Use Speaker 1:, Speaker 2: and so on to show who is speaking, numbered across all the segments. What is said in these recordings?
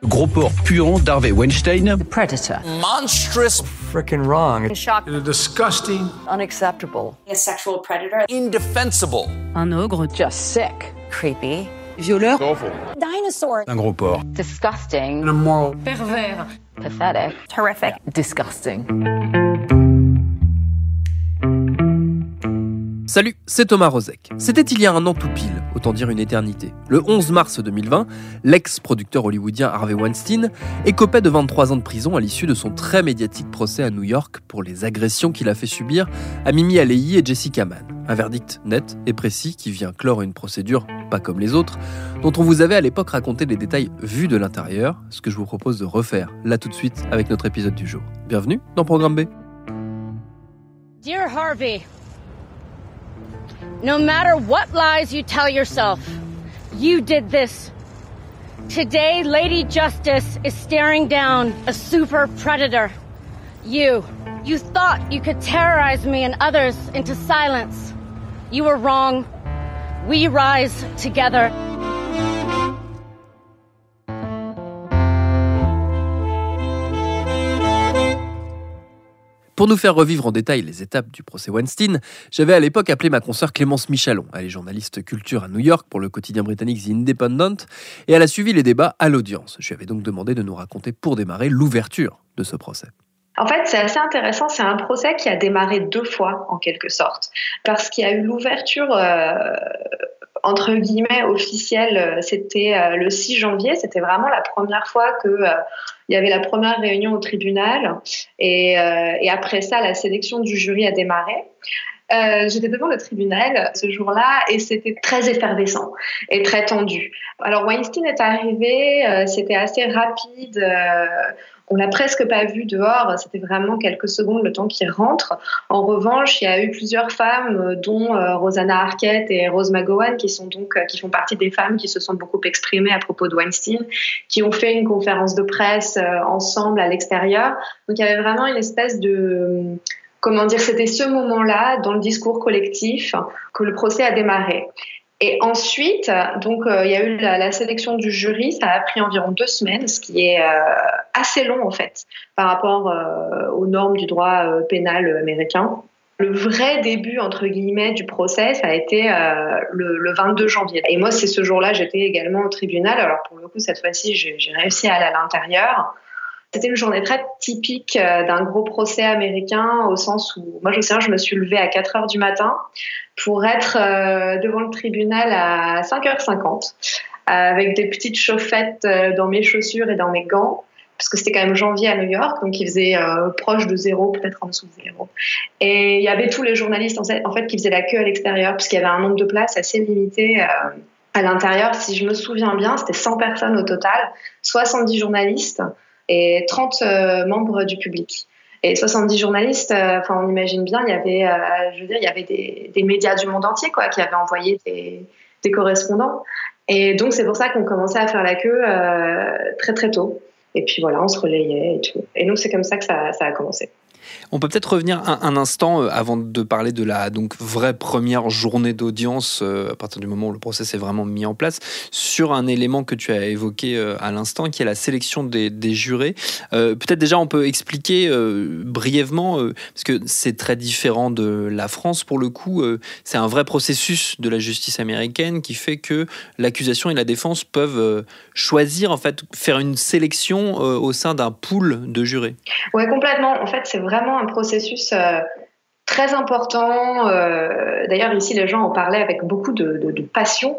Speaker 1: Le gros porc puant d'Harvey Weinstein.
Speaker 2: Predator.
Speaker 3: monstrous,
Speaker 4: freaking wrong.
Speaker 2: Shock.
Speaker 3: disgusting,
Speaker 2: Unacceptable.
Speaker 5: A sexual predator.
Speaker 3: indefensible.
Speaker 2: Un ogre. Just sick. Creepy.
Speaker 5: Violeur.
Speaker 2: Dinosaur.
Speaker 1: Un gros porc.
Speaker 2: Disgusting.
Speaker 3: Immoral.
Speaker 2: Pervers. Pathetic.
Speaker 5: Terrific.
Speaker 2: Disgusting.
Speaker 6: Salut, c'est Thomas Rozek. C'était il y a un an tout pile, autant dire une éternité. Le 11 mars 2020, l'ex-producteur hollywoodien Harvey Weinstein écopait de 23 ans de prison à l'issue de son très médiatique procès à New York pour les agressions qu'il a fait subir à Mimi Alei et Jessica Mann. Un verdict net et précis qui vient clore une procédure pas comme les autres, dont on vous avait à l'époque raconté les détails vus de l'intérieur, ce que je vous propose de refaire là tout de suite avec notre épisode du jour. Bienvenue dans Programme B.
Speaker 7: Dear Harvey, no matter what lies you tell yourself, you did this. Today, Lady Justice is staring down a super predator. You. You thought you could terrorize me and others into silence. You were wrong. We rise together.
Speaker 6: Pour nous faire revivre en détail les étapes du procès Weinstein, j'avais à l'époque appelé ma consoeur Clémence Michalon. Elle est journaliste culture à New York pour le quotidien britannique The Independent et elle a suivi les débats à l'audience. Je lui avais donc demandé de nous raconter pour démarrer l'ouverture de ce procès.
Speaker 8: En fait, c'est assez intéressant. C'est un procès qui a démarré deux fois, en quelque sorte, parce qu'il y a eu l'ouverture. euh, entre guillemets officielle, euh, c'était euh, le 6 janvier. C'était vraiment la première fois que euh, il y avait la première réunion au tribunal. Et, euh, après ça, la sélection du jury a démarré. Euh, J'étais devant le tribunal ce jour-là et c'était très effervescent et très tendu. Alors Weinstein est arrivé, euh, c'était assez rapide. euh, on l'a presque pas vu dehors, c'était vraiment quelques secondes le temps qu'il rentre. En revanche, il y a eu plusieurs femmes, euh, dont Rosanna Arquette et Rose McGowan, qui sont donc qui font partie des femmes qui se sont beaucoup exprimées à propos de Weinstein, qui ont fait une conférence de presse ensemble à l'extérieur. Donc il y avait vraiment une espèce de comment dire, c'était ce moment-là dans le discours collectif que le procès a démarré. Et ensuite, donc euh, il y a eu la, sélection du jury, ça a pris environ deux semaines, ce qui est euh, assez long en fait par rapport euh, aux normes du droit pénal américain. Le vrai début entre guillemets du procès, ça a été le, le 22 janvier. Et moi, c'est ce jour-là, j'étais également au tribunal. Alors pour le coup, cette fois-ci, j'ai réussi à aller à l'intérieur. C'était une journée très typique euh, d'un gros procès américain au sens où, moi je souviens, je me suis levée à 4 heures du matin pour être euh, devant le tribunal à 5h50 avec des petites chauffettes euh, dans mes chaussures et dans mes gants parce que c'était quand même janvier à New York, donc il faisait euh, proche de zéro, peut-être en dessous de zéro. Et il y avait tous les journalistes en fait, qui faisaient la queue à l'extérieur, puisqu'il y avait un nombre de places assez limité euh, à l'intérieur. Si je me souviens bien, c'était 100 personnes au total, 70 journalistes et 30 euh, membres du public. Et 70 journalistes, euh, enfin on imagine bien, il y avait, euh, je veux dire, il y avait des, médias du monde entier quoi, qui avaient envoyé des, correspondants. Et donc c'est pour ça qu'on commençait à faire la queue très très tôt. Et puis voilà, on se relayait et tout. Et donc c'est comme ça que ça a commencé.
Speaker 4: On peut peut-être revenir un, instant euh, avant de parler de la donc vraie première journée d'audience euh, à partir du moment où le procès est vraiment mis en place sur un élément que tu as évoqué euh, à l'instant qui est la sélection des, jurés. peut-être déjà on peut expliquer brièvement parce que c'est très différent de la France pour le coup. c'est un vrai processus de la justice américaine qui fait que l'accusation et la défense peuvent choisir en fait faire une sélection au sein d'un pool de jurés.
Speaker 8: Ouais complètement. En fait c'est vraiment un processus euh, très important. Euh, d'ailleurs, ici, les gens en parlaient avec beaucoup de, passion.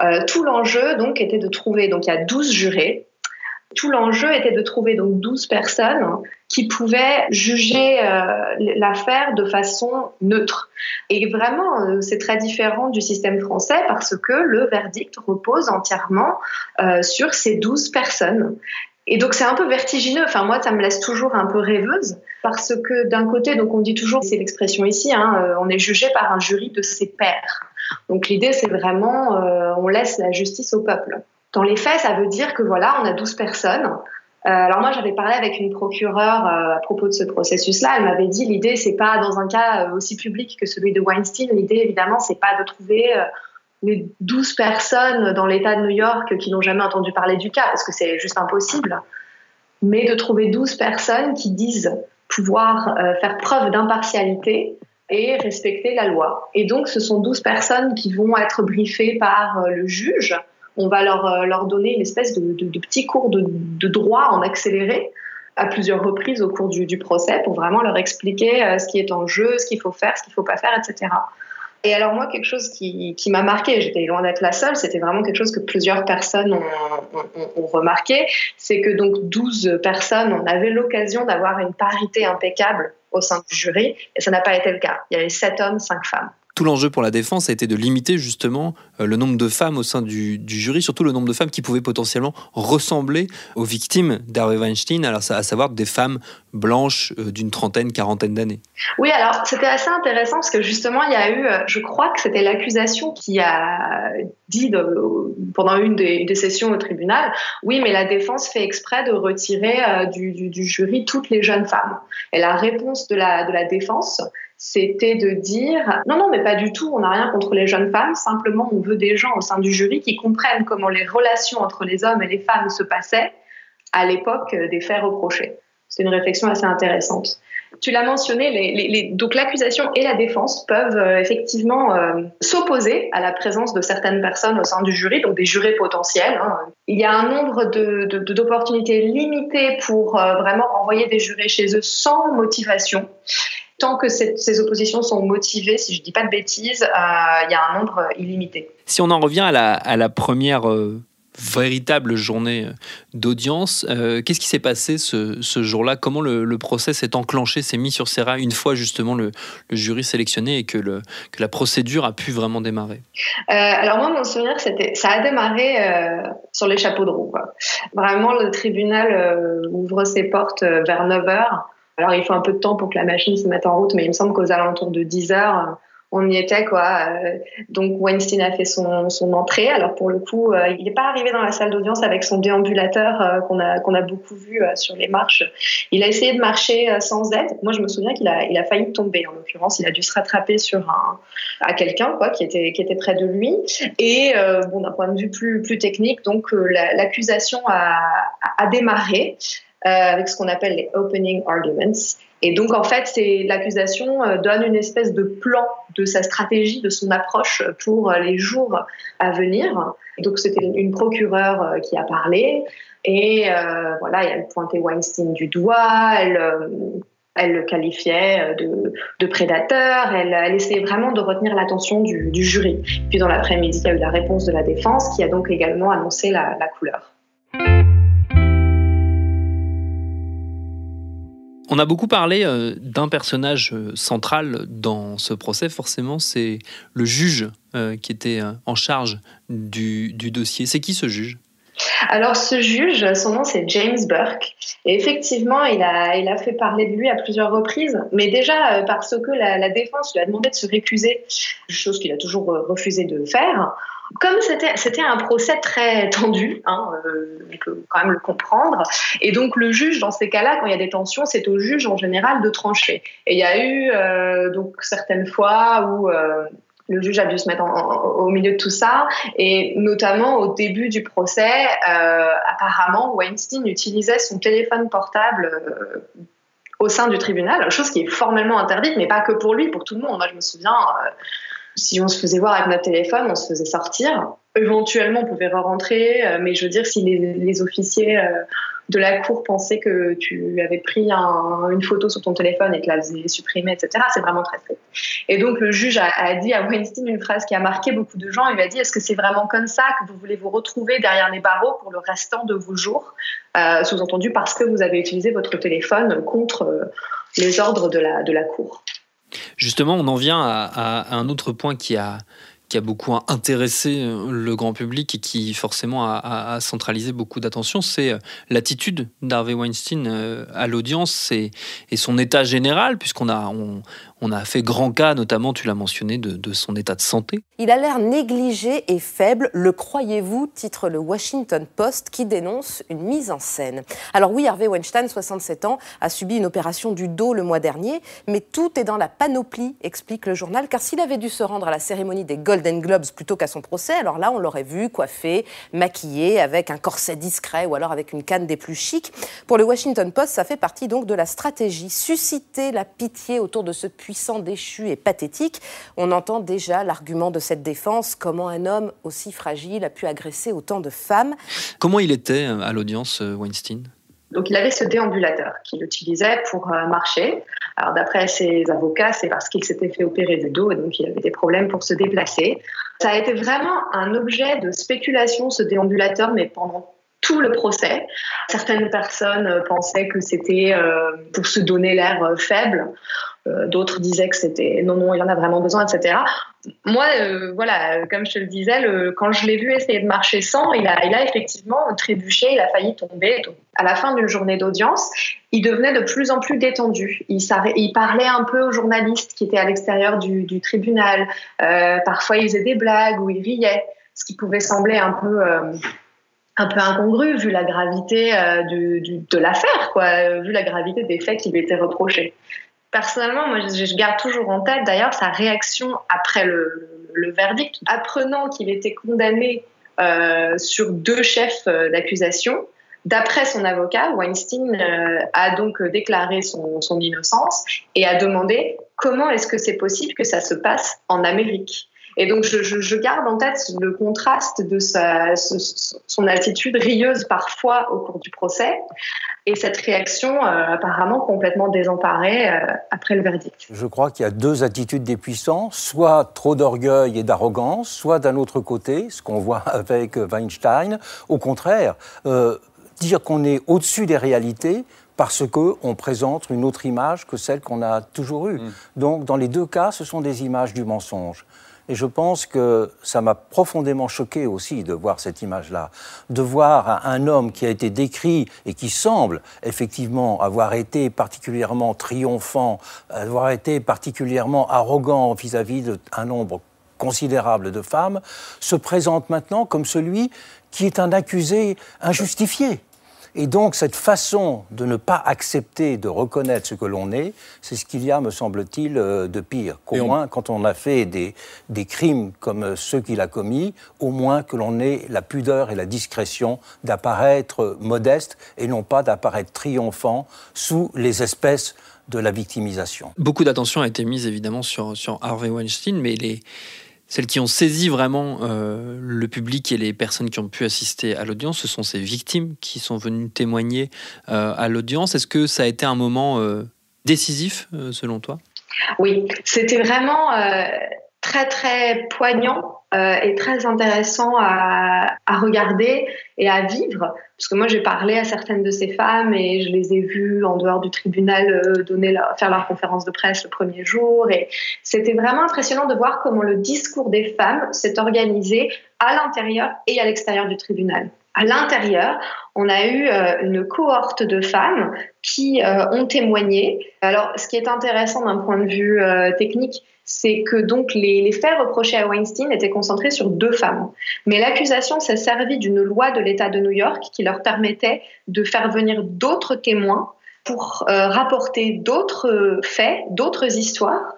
Speaker 8: Euh, tout l'enjeu, donc, était de trouver. Donc, il y a 12 jurés. Tout l'enjeu était de trouver donc 12 personnes qui pouvaient juger l'affaire de façon neutre. Et vraiment, c'est très différent du système français parce que le verdict repose entièrement sur ces 12 personnes. Et donc c'est un peu vertigineux. Enfin moi ça me laisse toujours un peu rêveuse parce que d'un côté donc on dit toujours c'est l'expression ici hein, euh, on est jugé par un jury de ses pairs. Donc l'idée c'est vraiment euh, on laisse la justice au peuple. Dans les faits ça veut dire que voilà on a 12 personnes. Euh, alors moi j'avais parlé avec une procureure à propos de ce processus-là. Elle m'avait dit l'idée c'est pas dans un cas aussi public que celui de Weinstein. L'idée évidemment c'est pas de trouver les 12 personnes dans l'État de New York qui n'ont jamais entendu parler du cas, parce que c'est juste impossible, mais de trouver 12 personnes qui disent pouvoir euh, faire preuve d'impartialité et respecter la loi. Et donc, ce sont 12 personnes qui vont être briefées par euh, le juge. On va leur, euh, leur donner une espèce de, petit cours de, de, droit en accéléré à plusieurs reprises au cours du, du procès pour vraiment leur expliquer ce qui est en jeu, ce qu'il faut faire, ce qu'il ne faut pas faire, etc. Et alors moi, quelque chose qui, qui m'a marqué, j'étais loin d'être la seule, c'était vraiment quelque chose que plusieurs personnes ont, ont, ont remarqué, c'est que donc 12 personnes, on avait l'occasion d'avoir une parité impeccable au sein du jury, et ça n'a pas été le cas. Il y avait 7 hommes, 5 femmes
Speaker 4: tout l'enjeu pour la défense a été de limiter justement euh, le nombre de femmes au sein du, jury, surtout le nombre de femmes qui pouvaient potentiellement ressembler aux victimes d'Harvey Weinstein, à savoir des femmes blanches euh, d'une trentaine, quarantaine d'années.
Speaker 8: Oui, alors c'était assez intéressant parce que justement il y a eu, euh, je crois que c'était l'accusation qui a dit pendant une des, sessions au tribunal, oui, mais la défense fait exprès de retirer du, jury toutes les jeunes femmes. Et la réponse de la défense, c'était de dire non, non, mais pas du tout, on n'a rien contre les jeunes femmes, simplement on veut des gens au sein du jury qui comprennent comment les relations entre les hommes et les femmes se passaient à l'époque des faits reprochés. C'est une réflexion assez intéressante. Tu l'as mentionné, les, donc l'accusation et la défense peuvent euh, effectivement euh, s'opposer à la présence de certaines personnes au sein du jury, donc des jurés potentiels. Hein. Il y a un nombre d'opportunités limitées pour euh, vraiment envoyer des jurés chez eux sans motivation tant que ces oppositions sont motivées, si je ne dis pas de bêtises, euh, il y a un nombre illimité.
Speaker 4: Si on en revient à la, première euh, véritable journée euh, d'audience, qu'est-ce qui s'est passé ce, jour-là? Comment le, procès s'est enclenché, s'est mis sur ses rails une fois justement le, jury sélectionné et que, la procédure a pu vraiment démarrer?
Speaker 8: Alors moi, mon souvenir, c'était ça a démarré sur les chapeaux de roue. Vraiment, le tribunal ouvre ses portes vers 9 h alors, il faut un peu de temps pour que la machine se mette en route, mais il me semble qu'aux alentours de 10 heures, on y était, quoi. Euh, donc, Weinstein a fait son, son entrée. Alors, pour le coup, euh, il n'est pas arrivé dans la salle d'audience avec son déambulateur euh, qu'on a, qu'on a beaucoup vu sur les marches. Il a essayé de marcher sans aide. Moi, je me souviens qu'il a, il a failli tomber, en l'occurrence. Il a dû se rattraper sur un, à quelqu'un, quoi, qui était, qui était près de lui. Et, bon, d'un point de vue plus, plus technique, donc, l'accusation a, a démarré. Euh, avec ce qu'on appelle les opening arguments. Et donc, en fait, l'accusation euh, donne une espèce de plan de sa stratégie, de son approche pour les jours à venir. Donc, c'était une procureure euh, qui a parlé. Et voilà, elle pointait Weinstein du doigt, elle, le qualifiait de, prédateur, elle, essayait vraiment de retenir l'attention du, du, jury. Puis dans l'après-midi, il y a eu la réponse de la défense qui a donc également annoncé la couleur.
Speaker 4: On a beaucoup parlé euh, d'un personnage euh, central dans ce procès, forcément, c'est le juge euh, qui était en charge du, dossier. C'est qui ce juge?
Speaker 8: Alors ce juge, son nom c'est James Burke, et effectivement il a, il a fait parler de lui à plusieurs reprises, mais déjà parce que la, la défense lui a demandé de se récuser, chose qu'il a toujours refusé de faire, comme c'était un procès très tendu, hein, euh, on peut quand même le comprendre, et donc le juge dans ces cas-là, quand il y a des tensions, c'est au juge en général de trancher. Et il y a eu euh, donc certaines fois où euh, le juge a dû se mettre au milieu de tout ça, et notamment au début du procès, apparemment Weinstein utilisait son téléphone portable au sein du tribunal, chose qui est formellement interdite, mais pas que pour lui, pour tout le monde. Moi, je me souviens, si on se faisait voir avec notre téléphone, on se faisait sortir. Éventuellement, on pouvait re-rentrer, euh, mais je veux dire, si les, officiers euh, de la cour pensaient que tu avais pris une photo sur ton téléphone et que la faisait supprimer, etc., c'est vraiment très strict. Et donc, le juge a, dit à Weinstein une phrase qui a marqué beaucoup de gens. Il a dit Est-ce que c'est vraiment comme ça que vous voulez vous retrouver derrière les barreaux pour le restant de vos jours euh, Sous-entendu parce que vous avez utilisé votre téléphone contre les ordres de la, de la cour?
Speaker 4: Justement, on en vient à, un autre point qui a, qui a beaucoup intéressé euh, le grand public et qui forcément a, centralisé beaucoup d'attention, c'est euh, l'attitude d'Harvey Weinstein euh, à l'audience et, son état général, puisqu'on a, on a fait grand cas, notamment, tu l'as mentionné, de, son état de santé.
Speaker 9: Il a l'air négligé et faible, le croyez-vous titre le Washington Post qui dénonce une mise en scène. Alors oui, Harvey Weinstein, 67 ans, a subi une opération du dos le mois dernier, mais tout est dans la panoplie, explique le journal, car s'il avait dû se rendre à la cérémonie des Golden Globes plutôt qu'à son procès, alors là, on l'aurait vu coiffé, maquillé, avec un corset discret ou alors avec une canne des plus chics. Pour le Washington Post, ça fait partie donc de la stratégie, susciter la pitié autour de ce puissant, déchu et pathétique. On entend déjà l'argument de cette défense, comment un homme aussi fragile a pu agresser autant de femmes.
Speaker 4: Comment il était euh, à l'audience, euh, Weinstein?
Speaker 8: Donc il avait ce déambulateur qu'il utilisait pour euh, marcher. Alors d'après ses avocats, c'est parce qu'il s'était fait opérer du dos et donc il avait des problèmes pour se déplacer. Ça a été vraiment un objet de spéculation ce déambulateur, mais pendant tout le procès. Certaines personnes pensaient que c'était pour se donner l'air faible. Euh, d'autres disaient que c'était non, non, il en a vraiment besoin, etc. Moi, euh, voilà, comme je te le disais, quand je l'ai vu essayer de marcher sans, il a, effectivement trébuché, il a failli tomber. à la fin d'une journée d'audience, il devenait de plus en plus détendu. Il, parlait un peu aux journalistes qui étaient à l'extérieur du, tribunal. Euh, parfois, il faisait des blagues ou il riait, ce qui pouvait sembler un peu un peu incongru vu la gravité de l'affaire, quoi, vu la gravité des faits qui lui étaient reprochés personnellement, moi, je, garde toujours en tête d'ailleurs sa réaction après le, verdict, apprenant qu'il était condamné euh, sur deux chefs euh, d'accusation. D'après son avocat, Weinstein euh, a donc déclaré son, son, innocence et a demandé comment est-ce que c'est possible que ça se passe en Amérique. Et donc, je, je, garde en tête le contraste de sa, son attitude rieuse parfois au cours du procès et cette réaction euh, apparemment complètement désemparée euh, après le verdict.
Speaker 10: Je crois qu'il y a deux attitudes des puissants, soit trop d'orgueil et d'arrogance, soit d'un autre côté, ce qu'on voit avec Weinstein, au contraire, euh, dire qu'on est au-dessus des réalités, parce qu'on présente une autre image que celle qu'on a toujours eue. Mm. Donc, dans les deux cas, ce sont des images du mensonge. Et je pense que ça m'a profondément choqué aussi de voir cette image-là, de voir un homme qui a été décrit et qui semble effectivement avoir été particulièrement triomphant, avoir été particulièrement arrogant vis-à-vis d'un nombre considérable de femmes, se présente maintenant comme celui qui est un accusé injustifié. Et donc cette façon de ne pas accepter de reconnaître ce que l'on est, c'est ce qu'il y a, me semble-t-il, euh, de pire. Qu'au moins, quand on a fait des, des crimes comme ceux qu'il a commis, au moins que l'on ait la pudeur et la discrétion d'apparaître modeste et non pas d'apparaître triomphant sous les espèces de la victimisation.
Speaker 4: Beaucoup d'attention a été mise évidemment sur, sur Harvey Weinstein, mais les, celles qui ont saisi vraiment euh, le public et les personnes qui ont pu assister à l'audience, ce sont ces victimes qui sont venues témoigner euh, à l'audience. Est-ce que ça a été un moment euh, décisif selon toi?
Speaker 8: Oui, c'était vraiment très très poignant euh, est très intéressant à, à, regarder et à vivre. Parce que moi, j'ai parlé à certaines de ces femmes et je les ai vues en dehors du tribunal euh, donner faire leur conférence de presse le premier jour. Et c'était vraiment impressionnant de voir comment le discours des femmes s'est organisé à l'intérieur et à l'extérieur du tribunal. À l'intérieur, on a eu euh, une cohorte de femmes qui ont témoigné. Alors, ce qui est intéressant d'un point de vue technique, c'est que donc les, faits reprochés à Weinstein étaient concentrés sur deux femmes. Mais l'accusation s'est servie d'une loi de l'État de New York qui leur permettait de faire venir d'autres témoins pour euh, rapporter d'autres euh, faits, d'autres histoires,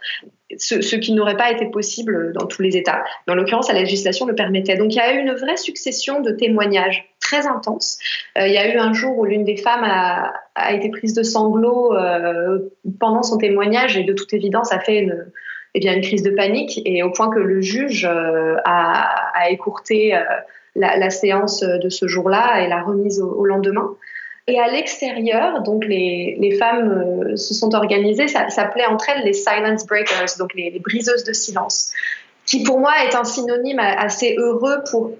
Speaker 8: ce, qui n'aurait pas été possible dans tous les États. En l'occurrence, la législation le permettait. Donc il y a eu une vraie succession de témoignages très intenses. Euh, il y a eu un jour où l'une des femmes a, été prise de sanglots euh, pendant son témoignage et de toute évidence a fait une, eh crise de panique et au point que le juge euh, a, écourté la, séance de ce jour-là et l'a remise au lendemain. Et à l'extérieur, donc les, femmes euh, se sont organisées, ça s'appelait entre elles les silence breakers, donc les, briseuses de silence, qui pour moi est un synonyme assez heureux pour,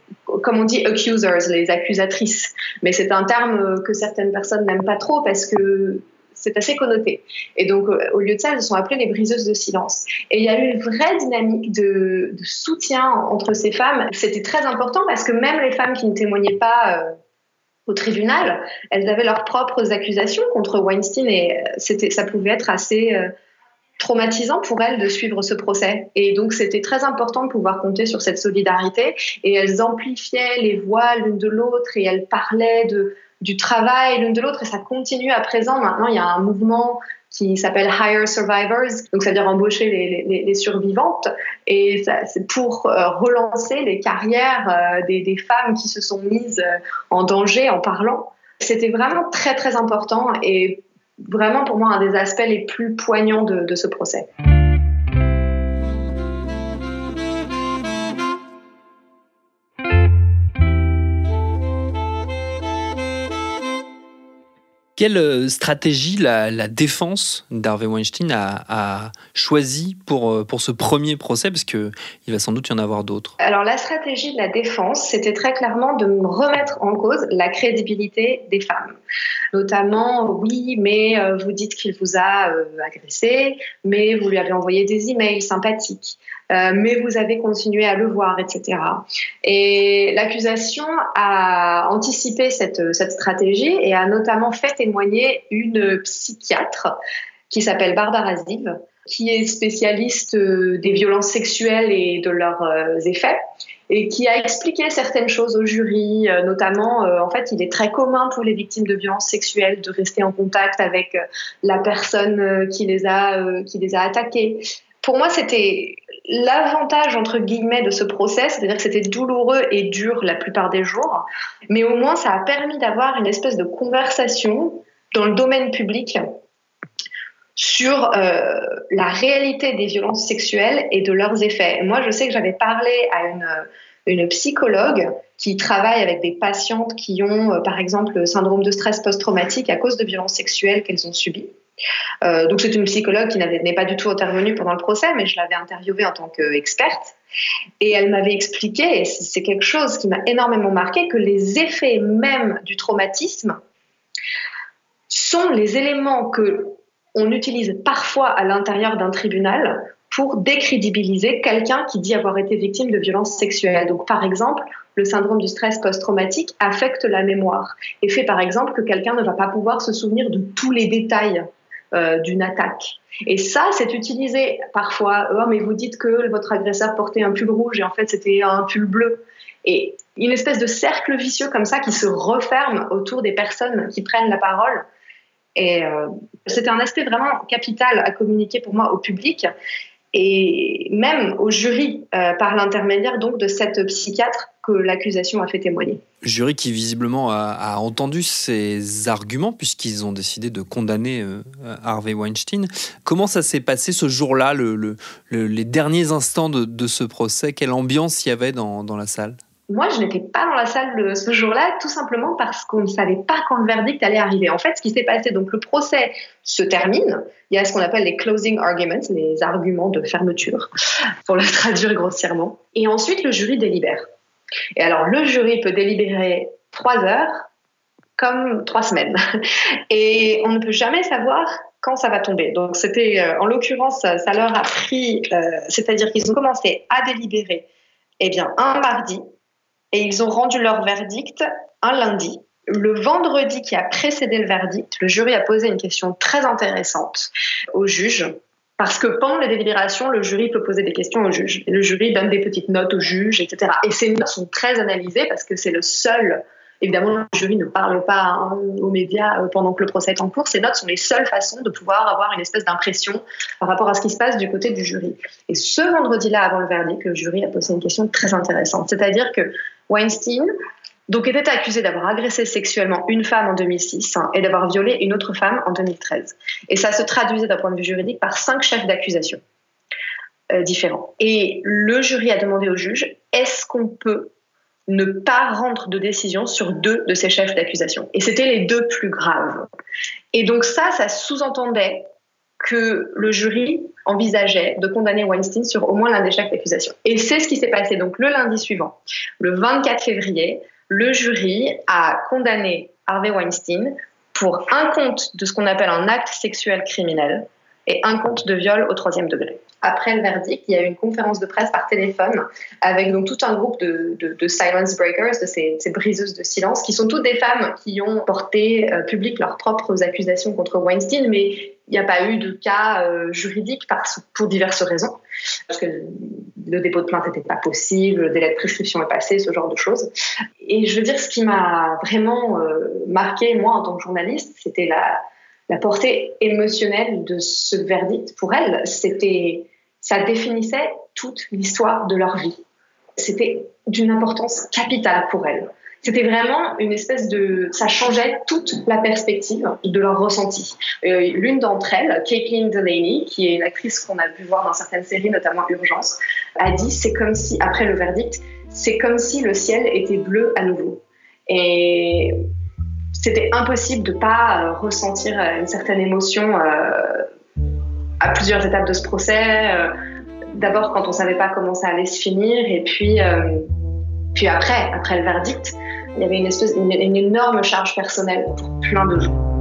Speaker 8: comme on dit, accusers, les accusatrices. Mais c'est un terme que certaines personnes n'aiment pas trop parce que c'est assez connoté. Et donc, au lieu de ça, elles se sont appelées les briseuses de silence. Et il y a eu une vraie dynamique de, de soutien entre ces femmes. C'était très important parce que même les femmes qui ne témoignaient pas euh, au tribunal, elles avaient leurs propres accusations contre Weinstein et c'était, ça pouvait être assez euh, traumatisant pour elles de suivre ce procès. Et donc c'était très important de pouvoir compter sur cette solidarité et elles amplifiaient les voix l'une de l'autre et elles parlaient du travail l'une de l'autre et ça continue à présent. Maintenant, il y a un mouvement qui s'appelle Hire Survivors, donc ça veut dire embaucher les, survivantes, et c'est pour euh, relancer les carrières euh, des, femmes qui se sont mises euh, en danger en parlant. C'était vraiment très très important et vraiment pour moi un des aspects les plus poignants de ce procès.
Speaker 4: Quelle euh, stratégie la, défense d'Harvey Weinstein a, a choisi pour, euh, pour ce premier procès? Parce qu'il va sans doute y en avoir d'autres.
Speaker 8: Alors, la stratégie de la défense, c'était très clairement de remettre en cause la crédibilité des femmes. Notamment, oui, mais euh, vous dites qu'il vous a agressé, mais vous lui avez envoyé des emails sympathiques. Euh, mais vous avez continué à le voir, etc. Et l'accusation a anticipé cette, stratégie et a notamment fait témoigner une psychiatre qui s'appelle Barbara Ziv, qui est spécialiste des violences sexuelles et de leurs effets et qui a expliqué certaines choses au jury, notamment euh, en fait il est très commun pour les victimes de violences sexuelles de rester en contact avec la personne qui les a qui les a attaquées. Pour moi, c'était l'avantage entre guillemets de ce procès, c'est-à-dire que c'était douloureux et dur la plupart des jours, mais au moins ça a permis d'avoir une espèce de conversation dans le domaine public sur euh, la réalité des violences sexuelles et de leurs effets. Moi, je sais que j'avais parlé à une, une psychologue qui travaille avec des patientes qui ont, euh, par exemple, le syndrome de stress post-traumatique à cause de violences sexuelles qu'elles ont subies. Euh, donc c'est une psychologue qui n'est pas du tout intervenue pendant le procès, mais je l'avais interviewée en tant qu'experte. Et elle m'avait expliqué, et c'est quelque chose qui m'a énormément marqué, que les effets même du traumatisme sont les éléments que on utilise parfois à l'intérieur d'un tribunal pour décrédibiliser quelqu'un qui dit avoir été victime de violences sexuelles. Donc, par exemple, le syndrome du stress post-traumatique affecte la mémoire et fait, par exemple, que quelqu'un ne va pas pouvoir se souvenir de tous les détails euh, d'une attaque. Et ça, c'est utilisé parfois. Oh, mais vous dites que votre agresseur portait un pull rouge et en fait, c'était un pull bleu. Et une espèce de cercle vicieux comme ça qui se referme autour des personnes qui prennent la parole. Et euh, c'était un aspect vraiment capital à communiquer pour moi au public et même au jury euh, par l'intermédiaire donc de cette psychiatre que l'accusation a fait témoigner.
Speaker 4: Jury qui visiblement a, entendu ces arguments puisqu'ils ont décidé de condamner euh, Harvey Weinstein. Comment ça s'est passé ce jour-là, le, le, le, les derniers instants de, ce procès? Quelle ambiance y avait dans la salle?
Speaker 8: Moi, je n'étais pas dans la salle ce jour-là, tout simplement parce qu'on ne savait pas quand le verdict allait arriver. En fait, ce qui s'est passé, donc le procès se termine. Il y a ce qu'on appelle les closing arguments, les arguments de fermeture, pour le traduire grossièrement. Et ensuite, le jury délibère. Et alors, le jury peut délibérer trois heures comme trois semaines. Et on ne peut jamais savoir quand ça va tomber. Donc, c'était, euh, en l'occurrence, ça leur a pris, euh, c'est-à-dire qu'ils ont commencé à délibérer, eh bien, un mardi, et ils ont rendu leur verdict un lundi. Le vendredi qui a précédé le verdict, le jury a posé une question très intéressante au juge Parce que pendant les délibérations, le jury peut poser des questions au juge. Et le jury donne des petites notes au juge, etc. Et ces notes sont très analysées parce que c'est le seul. Évidemment, le jury ne parle pas hein, aux médias euh, pendant que le procès est en cours. Ces notes sont les seules façons de pouvoir avoir une espèce d'impression par rapport à ce qui se passe du côté du jury. Et ce vendredi-là, avant le verdict, le jury a posé une question très intéressante. C'est-à-dire que Weinstein donc était accusé d'avoir agressé sexuellement une femme en 2006 hein, et d'avoir violé une autre femme en 2013. Et ça se traduisait d'un point de vue juridique par cinq chefs d'accusation euh, différents. Et le jury a demandé au juge est-ce qu'on peut ne pas rendre de décision sur deux de ces chefs d'accusation? Et c'était les deux plus graves. Et donc ça, ça sous-entendait que le jury envisageait de condamner Weinstein sur au moins l'un des chefs d'accusation. Et c'est ce qui s'est passé donc le lundi suivant, le 24 février le jury a condamné Harvey Weinstein pour un compte de ce qu'on appelle un acte sexuel criminel et un compte de viol au troisième degré. Après le verdict, il y a eu une conférence de presse par téléphone avec donc tout un groupe de, silence breakers, de ces, briseuses de silence, qui sont toutes des femmes qui ont porté euh, leurs propres accusations contre Weinstein, mais il n'y a pas eu de cas euh, juridique pour diverses raisons, parce que le dépôt de plainte n'était pas possible, le délai de prescription est passé, ce genre de choses. Et je veux dire, ce qui m'a vraiment euh, marqué, moi, en tant que journaliste, c'était la, la portée émotionnelle de ce verdict pour elle. C'était, ça définissait toute l'histoire de leur vie. C'était d'une importance capitale pour elle. C'était vraiment une espèce de, ça changeait toute la perspective de leur ressenti. Euh, l'une d'entre elles, Caitlin Delaney, qui est une actrice qu'on a pu voir dans certaines séries, notamment Urgence, a dit c'est comme si après le verdict, c'est comme si le ciel était bleu à nouveau. Et c'était impossible de pas euh, ressentir euh, une certaine émotion euh, à plusieurs étapes de ce procès. D'abord quand on savait pas comment ça allait se finir, et puis puis après, après le verdict, il y avait une espèce, une énorme charge personnelle pour plein de gens.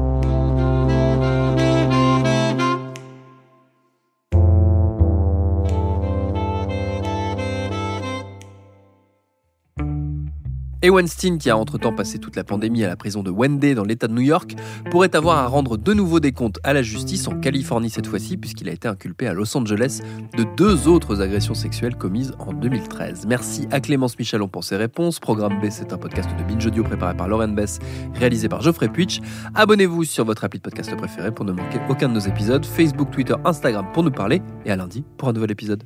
Speaker 6: Et Weinstein, qui a entre-temps passé toute la pandémie à la prison de Wendell dans l'État de New York, pourrait avoir à rendre de nouveau des comptes à la justice en Californie cette fois-ci, puisqu'il a été inculpé à Los Angeles de deux autres agressions sexuelles commises en 2013. Merci à Clémence Michalon pour ses réponses. Programme B, c'est un podcast de Binge Audio préparé par Lauren Bess, réalisé par Geoffrey Puitch. Abonnez-vous sur votre appli de podcast préféré pour ne manquer aucun de nos épisodes. Facebook, Twitter, Instagram pour nous parler. Et à lundi pour un nouvel épisode.